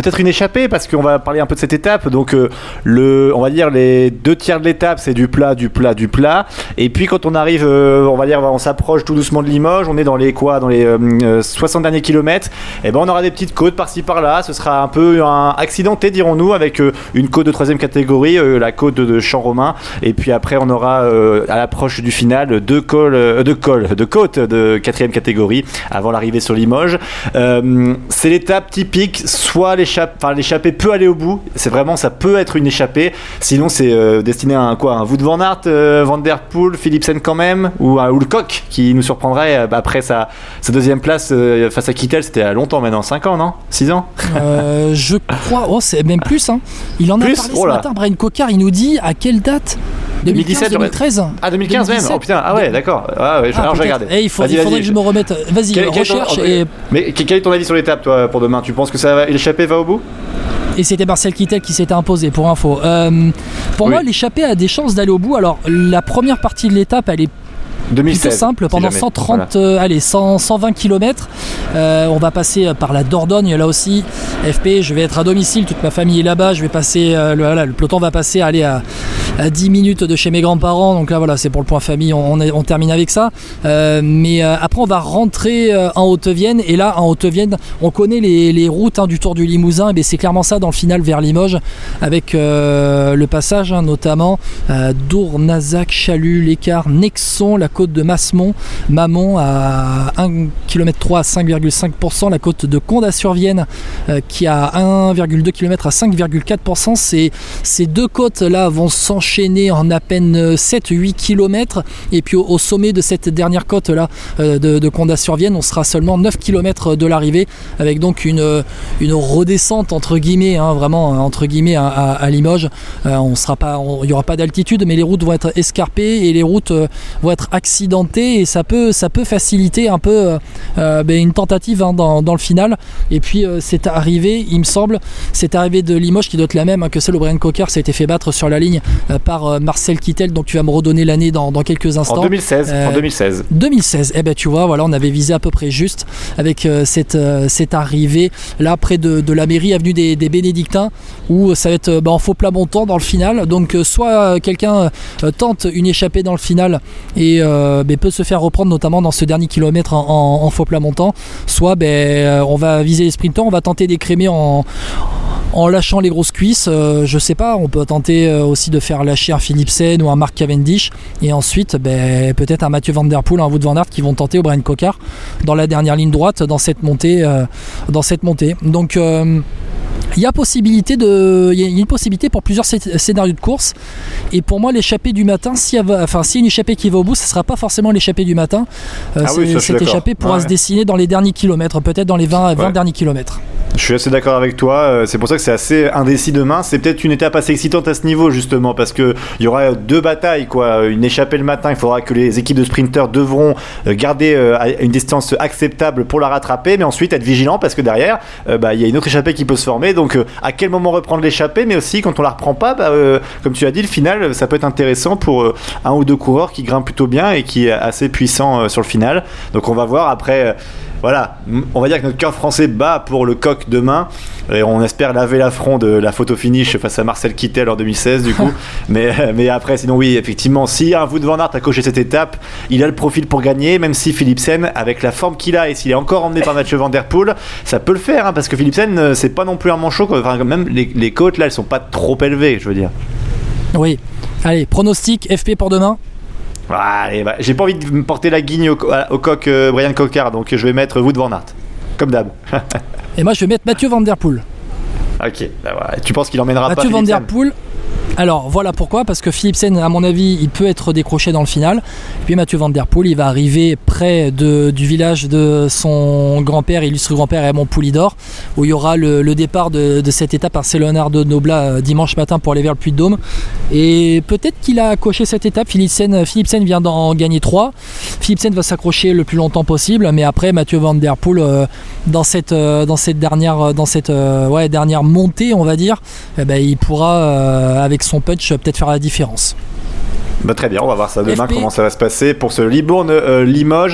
peut-être une échappée parce qu'on va parler un peu de cette étape. Donc le, on va dire les deux tiers de l'étape, c'est du plat, du plat, du plat. Et puis quand on arrive, on va dire, on s'approche tout doucement de Limoges. On est dans les quoi, dans les 60 derniers kilomètres. Et eh ben on aura des petites côtes par-ci par-là. Ce sera un peu un accidenté, dirons-nous, avec une côte de troisième catégorie, la côte de Champ-Romain. Et puis après, on aura à l'approche du final deux cols, deux cols, de côtes de quatrième catégorie avant l'arrivée sur Limoges. Euh, c'est l'étape typique, soit l'échappée peut aller au bout, c'est vraiment ça peut être une échappée, sinon c'est euh, destiné à un quoi, un Wout van Aert, euh, Van Der Poel, Philipsen quand même, ou un Hulcock qui nous surprendrait après sa, sa deuxième place face à Kittel, c'était à longtemps maintenant, 5 ans non? 6 ans? Je crois, oh c'est même plus, hein. il en a parlé ce oh matin, Brian Cocard, il nous dit à quelle date 2017, 2013 Ah, 2015 même Oh putain, ah ouais, d'accord. Ah, ouais, ah, alors je regardais. Eh, il, faut, il faudrait que je me remette. Vas-y, recherche. et... Mais quel est ton avis sur l'étape, toi, pour demain? Tu penses que ça va, l'échappée va au bout? Et c'était Marcel Kittel qui s'était imposé pour info. Euh, pour moi, l'échappée a des chances d'aller au bout. Alors, la première partie de l'étape, elle est 2016, simple pendant 130 euh, allez 120 km euh, on va passer par la Dordogne là aussi FP je vais être à domicile toute ma famille est là-bas je vais passer euh, le, voilà, le, peloton va passer aller à, 10 minutes de chez mes grands-parents. Donc là voilà c'est pour le point famille. On, termine avec ça. Mais après on va rentrer en Haute-Vienne. Et là en Haute-Vienne on connaît les, routes hein, du Tour du Limousin. Et c'est clairement ça dans le final vers Limoges avec le passage hein, notamment Dour, Nazac, Chalut, L'écart, Nexon, la côte de Massemont, Mamont à 1 km 3 à 5,5%, la côte de Condat-sur-Vienne euh, qui a 1,2 km à 5,4%. Ces, ces deux côtes là vont s'enchaîner en à peine 7-8 km et puis au, sommet de cette dernière côte là euh, de, Condat-sur-Vienne, on sera seulement 9 km de l'arrivée avec donc une, une redescente entre guillemets, hein, vraiment entre guillemets à, Limoges. Euh, on sera pas, il n'y aura pas d'altitude, mais les routes vont être escarpées et les routes vont être accidenté et ça peut, ça peut faciliter un peu euh, euh, ben, une tentative hein, dans, le final. Et puis euh, c'est arrivé, il me semble, c'est arrivé de Limoges qui doit être la même hein, que celle au Brian Cocker, été fait battre sur la ligne par Marcel Kittel, donc tu vas me redonner l'année dans, quelques instants. En 2016. en 2016. 2016. Eh ben tu vois, voilà, on avait visé à peu près juste avec cette, cette arrivée là près de, la mairie avenue des, Bénédictins où ça va être ben, en faux plat montant dans le final. Donc soit quelqu'un tente une échappée dans le final et euh, ben, peut se faire reprendre notamment dans ce dernier kilomètre en, faux plat montant. Soit ben, euh, on va viser les sprinters, on va tenter d'écrémer en, en lâchant les grosses cuisses. Euh, je sais pas, on peut tenter aussi de faire lâcher un Philipsen ou un Mark Cavendish. Et ensuite, ben, peut-être un Mathieu Van Der Poel, un Wout Van Aert qui vont tenter au Brian Cocard dans la dernière ligne droite dans cette montée. dans cette montée. Donc il y a possibilité de, il y a une possibilité pour plusieurs scénarios de course. Et pour moi, l'échappée du matin, s'il y a, enfin, si une échappée qui va au bout, ce ne sera pas forcément l'échappée du matin. Euh, ah cette échappée pourra se dessiner dans les derniers kilomètres, peut-être dans les 20, 20 derniers kilomètres. Je suis assez d'accord avec toi. Euh, c'est pour ça que c'est assez indécis demain. C'est peut-être une étape assez excitante à ce niveau, justement, parce qu'il y aura deux batailles. Quoi. Une échappée le matin, il faudra que les équipes de sprinteurs devront euh, garder une distance acceptable pour la rattraper, mais ensuite être vigilants parce que derrière, bah, il y a une autre échappée qui peut se former. Donc, euh, à quel moment reprendre l'échappée, mais aussi quand on la reprend pas, bah, euh, comme tu as dit, le final, ça peut être intéressant pour euh, un ou deux coureurs qui grimpent plutôt bien et qui est assez puissant sur le final. Donc on va voir après voilà, on va dire que notre cœur français bat pour le coq demain. Et on espère laver l'affront de la photo finish face à Marcel Kittel en 2016, du coup. mais, mais après, sinon, oui, effectivement, si un Wout van Aert a coché cette étape, il a le profil pour gagner, même si Philipsen, avec la forme qu'il a et s'il est encore emmené par Mathieu Van Der Poel, ça peut le faire, hein, parce que Philipsen, euh, c'est pas non plus un manchot. Enfin, même les, les côtes, là, elles sont pas trop élevées, je veux dire. Oui. Allez, pronostic FP pour demain? Bah, j'ai pas envie de me porter la guigne au, coq euh, Brian Cocard, donc je vais mettre Wood Van Aert, comme d'hab. Et moi je vais mettre Mathieu Van Der Poel. Ok, bah, tu penses qu'il emmènera Mathieu pas Mathieu Van Der Poel, alors voilà pourquoi, parce que Philipsen, à mon avis, il peut être décroché dans le final. Puis Mathieu Van Der Poel, il va arriver près de, du village de son grand-père, illustre grand-père Raymond Poulidor, où il y aura le, départ de, cette étape par Leonardo Nobla euh, dimanche matin pour aller vers le Puy-de-Dôme. Et peut-être qu'il a coché cette étape. Philipsen, Philipsen vient d'en gagner 3. Philipsen va s'accrocher le plus longtemps possible, mais après Mathieu Van Der Poel, euh, dans, cette, euh, dans cette dernière, dans cette, dernière montée, on va dire, eh ben, il pourra, avec son punch peut-être faire la différence. Bah, très bien, on va voir ça demain comment ça va se passer pour ce Libourne-Limoges.